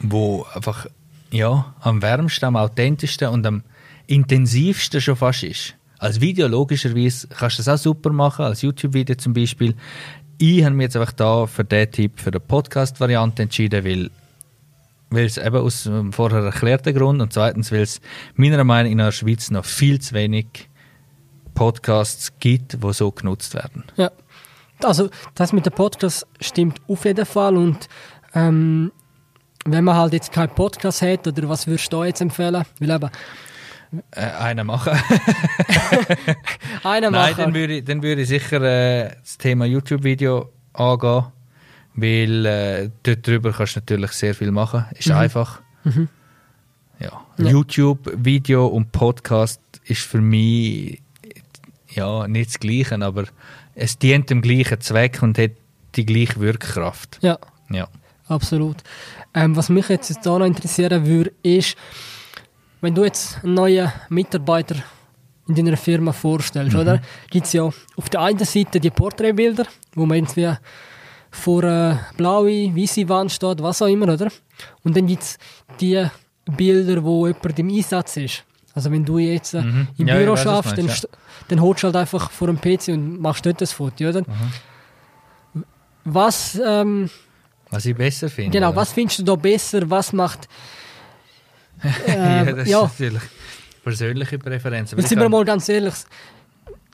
wo einfach ja, am wärmsten, am authentischsten und am intensivsten schon fast ist. Als Video logischerweise kannst du das auch super machen, als YouTube-Video zum Beispiel. Ich habe mich jetzt einfach da für den Tipp, für die Podcast-Variante entschieden, weil weil es eben aus dem vorher erklärten Grund und zweitens, weil es meiner Meinung nach in der Schweiz noch viel zu wenig Podcasts gibt, die so genutzt werden. Ja. Also, das mit dem Podcast stimmt auf jeden Fall. Und ähm, wenn man halt jetzt keinen Podcast hat, oder was würdest du da jetzt empfehlen? Weil eben, Äh, einen machen. einer Nein, dann machen. würde ich, dann würde ich sicher äh, das Thema YouTube-Video angehen, weil äh, dort drüber kannst du natürlich sehr viel machen. Ist einfach. Ja. Ja. YouTube, Video und Podcast ist für mich ja nicht das Gleiche, aber es dient dem gleichen Zweck und hat die gleiche Wirkkraft. Ja, Ja. absolut. Ähm, was mich jetzt da noch interessieren würde, ist, wenn du jetzt einen neuen Mitarbeiter in deiner Firma vorstellst, oder? Gibt es ja auf der einen Seite die Porträtbilder, wo man irgendwie vor einer blaue, weiße Wand steht, was auch immer, oder? Und dann gibt es die Bilder, wo jemand im Einsatz ist. Also wenn du jetzt äh, Mhm. im Ja, Büro schaffst, dann, st- dann holst du halt einfach vor dem PC und machst dort das Foto, oder? Was, ähm, Was ich besser finde. genau, oder? was findest du da besser? Was macht... ja, Äh, das ja. ist natürlich persönliche Präferenzen. Jetzt sind wir mal ganz ehrlich,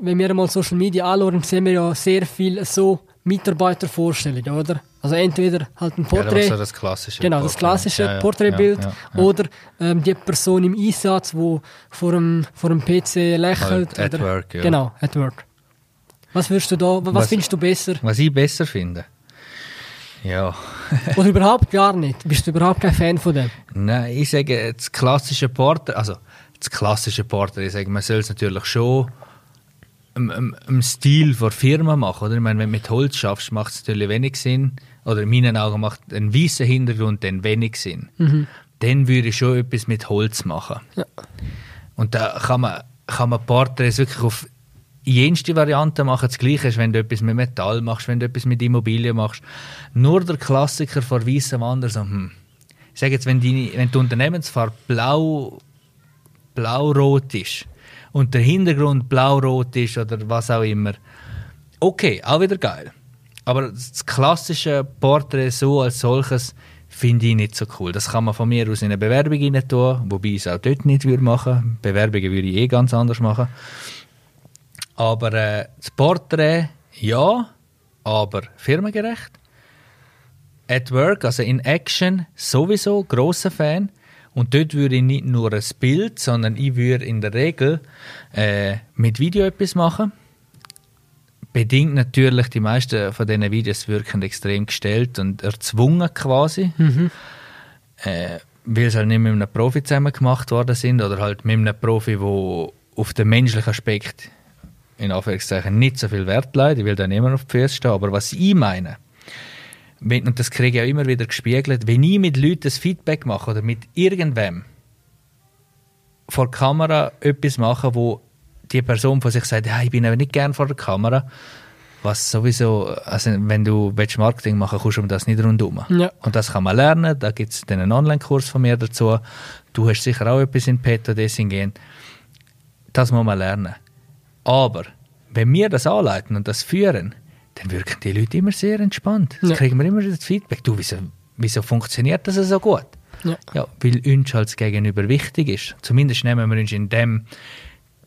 wenn wir mal Social Media anschauen, sehen wir ja sehr viel so Mitarbeitervorstellungen, oder? Also entweder halt ein Ja, Porträt, also das klassische genau, das klassische Ja, ja, Porträtbild, ja, ja, ja. oder ähm, die Person im Einsatz, wo vor dem, vor dem PC lächelt. Halt at oder, work, ja. Genau, at work. Was würdest du da, was, Was- findest du besser? Was ich besser finde? Ja, Oder überhaupt gar nicht? Bist du überhaupt kein Fan von dem? nein, ich sage, das klassische Porträt, also das klassische Porträt, ich sage, man soll es natürlich schon im, im, im Stil der Firma machen, oder? Ich meine, wenn du mit Holz schaffst, macht es natürlich wenig Sinn, oder in meinen Augen macht ein weißer Hintergrund dann wenig Sinn. Dann würde ich schon etwas mit Holz machen. Ja. Und da kann man, kann man Porträts wirklich auf jenste Variante machen. Das Gleiche ist, wenn du etwas mit Metall machst, wenn du etwas mit Immobilien machst. Nur der Klassiker vor weißem Wand, so, hm. Ich sage jetzt, wenn, deine, wenn die Unternehmensfarbe blau, blau-rot ist und der Hintergrund blau-rot ist oder was auch immer, okay, auch wieder geil. Aber das klassische Porträt so als solches finde ich nicht so cool. Das kann man von mir aus in eine Bewerbung rein tun, wobei ich es auch dort nicht würde machen. Bewerbungen würde ich eh ganz anders machen. Aber äh, das Porträt, ja, aber firmengerecht. At Work, also in Action, sowieso, grosser Fan. Und dort würde ich nicht nur ein Bild, sondern ich würde in der Regel äh, mit Video etwas machen. Bedingt natürlich, die meisten von diesen Videos wirken extrem gestellt und erzwungen quasi. Mhm. Äh, weil es halt nicht mit einem Profi zusammen gemacht worden sind oder halt mit einem Profi, wo auf den menschlichen Aspekt in Anführungszeichen nicht so viel Wert legt. Ich will da nicht mehr auf die Füße stehen. Aber was ich meine, wenn, und das kriege ich auch immer wieder gespiegelt, wenn ich mit Leuten das Feedback mache oder mit irgendwem vor der Kamera etwas mache, wo die Person von sich sagt, ja, ich bin aber nicht gern vor der Kamera, was sowieso, also wenn du willst Marketing machen kommst du um das nicht rundherum. Ja. Und das kann man lernen, da gibt es einen Online-Kurs von mir dazu. Du hast sicher auch etwas in petto, das hingehen. Das muss man lernen. Aber wenn wir das anleiten und das führen, dann wirken die Leute immer sehr entspannt. Das Ja. kriegen wir immer das Feedback. Du, wieso, wieso funktioniert das so gut? Ja. Ja, weil uns als Gegenüber wichtig ist. Zumindest nehmen wir uns in dem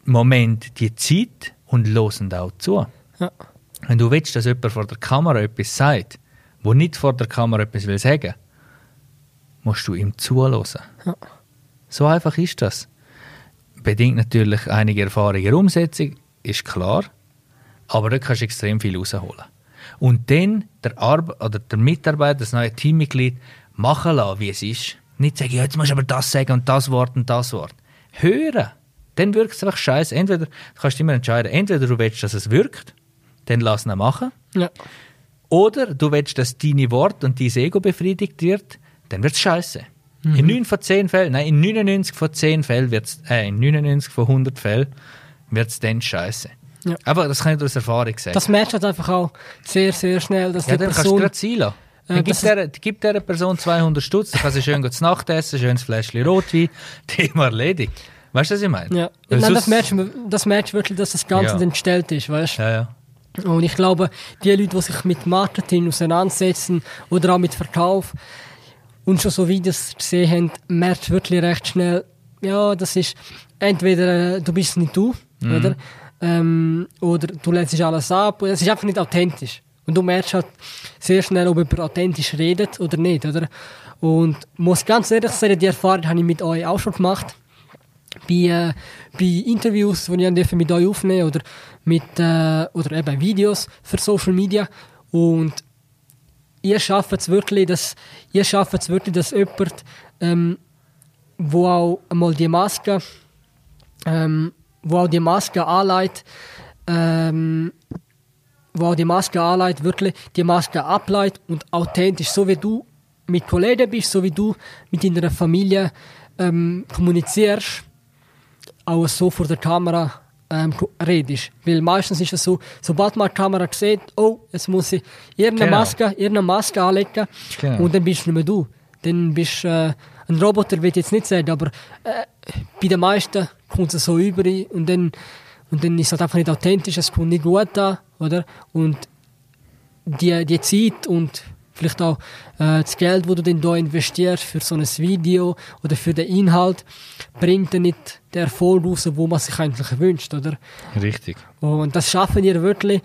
Moment die Zeit und hören auch zu. Ja. Wenn du willst, dass jemand vor der Kamera etwas sagt, wo nicht vor der Kamera etwas will sagen, musst du ihm zuhören. Ja. So einfach ist das. Bedingt natürlich einige Erfahrung in der Umsetzung, ist klar, aber dort kannst du extrem viel rausholen. Und dann der, Arbe oder der Mitarbeiter, das neue Teammitglied, machen lassen, wie es ist. Nicht sagen, ja, jetzt musst du aber das sagen und das Wort und das Wort. Hören. Dann wirkt es einfach scheiße. Entweder, du kannst immer entscheiden, entweder du willst, dass es wirkt, dann lass ihn machen. Ja. Oder du willst, dass deine Worte und dein Ego befriedigt wird, dann wird es scheiße. In 9 von 10 Fällen, nein, in 99 von 10 Fällen wird's, äh, in 99 von 100 Fällen wird es dann scheiße. Ja. Aber das kann ich aus Erfahrung sagen. Das merkst du halt einfach auch sehr, sehr schnell, dass ja, die dann kannst du Person... gerade. Äh, Dann gib das ist- der, gib dieser Person 200 Stutz, dann kann sie schön zu Nacht essen, schönes Fläschchen Rotwein, Thema erledigt. Weißt du, was ich meine? Ja. Weil Nein, das merkst, du, das merkst du wirklich, dass das Ganze Ja. entstellt ist, weißt Ja, ja. Und ich glaube, die Leute, die sich mit Marketing auseinandersetzen oder auch mit Verkauf und schon so Videos gesehen haben, merkst du wirklich recht schnell, ja, das ist entweder äh, du bist nicht du, oder? Ähm, oder du lässt alles ab. Es ist einfach nicht authentisch. Und du merkst halt sehr schnell, ob jemand authentisch redet oder nicht, oder? Und muss ganz ehrlich sagen, die Erfahrung habe ich mit euch auch schon gemacht bei, äh, bei Interviews, die ich mit euch aufnehmen oder mit äh, oder eben Videos für Social Media und ihr schafft es wirklich, dass ihr schafft es wirklich, dass jemand, ähm, wo auch einmal die Maske, ähm, wo auch die Maske anleitet, ähm, wo auch die Maske anleitet, wirklich die Maske ableitet und authentisch, so wie du mit Kollegen bist, so wie du mit deiner Familie ähm, kommunizierst, auch so vor der Kamera ähm, redest. Weil meistens ist es so, sobald man die Kamera sieht, oh, jetzt muss ich irgendeine Genau. Maske, irgendeine Maske anlegen Genau. und dann bist du nicht mehr du. Dann bist äh, ein Roboter, ich jetzt nicht sagen, aber äh, bei den meisten kommt es so über und dann, und dann ist es halt einfach nicht authentisch, es kommt nicht gut an, oder? Und die, die Zeit und vielleicht auch äh, das Geld, das du dann da investierst für so ein Video oder für den Inhalt, bringt dann nicht den Erfolg raus, wo man sich eigentlich wünscht, oder? Richtig. Und das schaffen ihr wirklich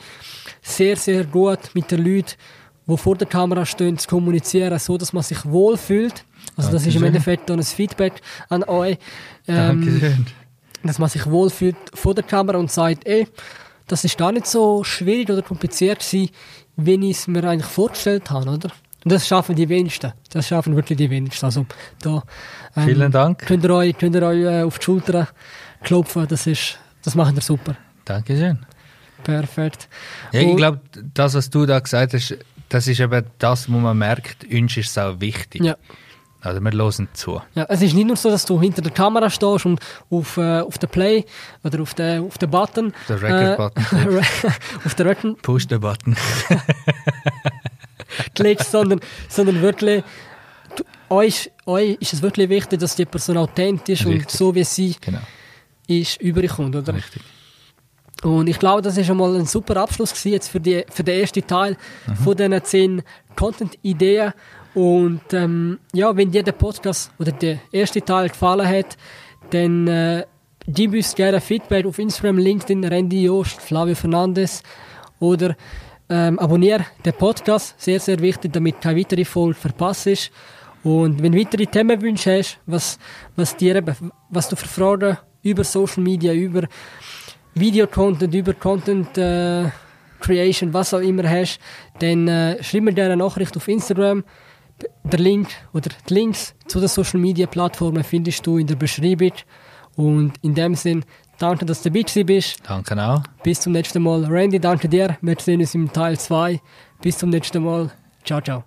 sehr, sehr gut mit den Leuten, die vor der Kamera stehen, zu kommunizieren, so dass man sich wohlfühlt. Also das ist im Dankeschön. Endeffekt dann ein Feedback an euch. Ähm, Dankeschön. Dass man sich wohlfühlt vor der Kamera und sagt, ey, das ist gar nicht so schwierig oder kompliziert gewesen, wie ich es mir eigentlich vorgestellt habe, oder? Und das schaffen die wenigsten. Das schaffen wirklich die wenigsten. Also da ähm, Vielen Dank. könnt ihr euch, könnt ihr euch äh, auf die Schulter klopfen. Das ist, das macht ihr super. Dankeschön. Perfekt. Ja, ich glaube, das, was du da gesagt hast, das ist eben das, wo man merkt, uns ist es auch wichtig. Ja. Also wir hören zu. Ja, es ist nicht nur so, dass du hinter der Kamera stehst und auf, äh, auf den Play oder auf den, auf den Button. Der Record-Button. Äh, auf den Record Push the button. klickst, sondern, sondern wirklich, du, euch, euch ist es wirklich wichtig, dass die Person authentisch und Richtig. so wie sie genau. ist, überkommt, oder? Richtig. Und ich glaube, das ist schon mal ein super Abschluss jetzt für, die, für den ersten Teil von diesen zehn Content-Ideen. Und ähm, ja, wenn dir der Podcast oder der erste Teil gefallen hat, dann äh, gib uns gerne Feedback auf Instagram, LinkedIn, Randy Jost, Flavio Fernandes oder ähm, abonniere den Podcast, sehr, sehr wichtig, damit keine weitere Folge verpasst ist. Und wenn du weitere Themenwünsche hast, was, was, dir eben, was du für Fragen über Social Media, über Video-Content, über Content äh, Creation, was auch immer hast, dann äh, schreib mir gerne eine Nachricht auf Instagram. Der Link oder die Links zu den Social Media Plattformen findest du in der Beschreibung. Und in dem Sinn, danke, dass du dabei bist. Danke auch. Bis zum nächsten Mal. Randy, danke dir. Wir sehen uns im Teil 2. Bis zum nächsten Mal. Ciao, ciao.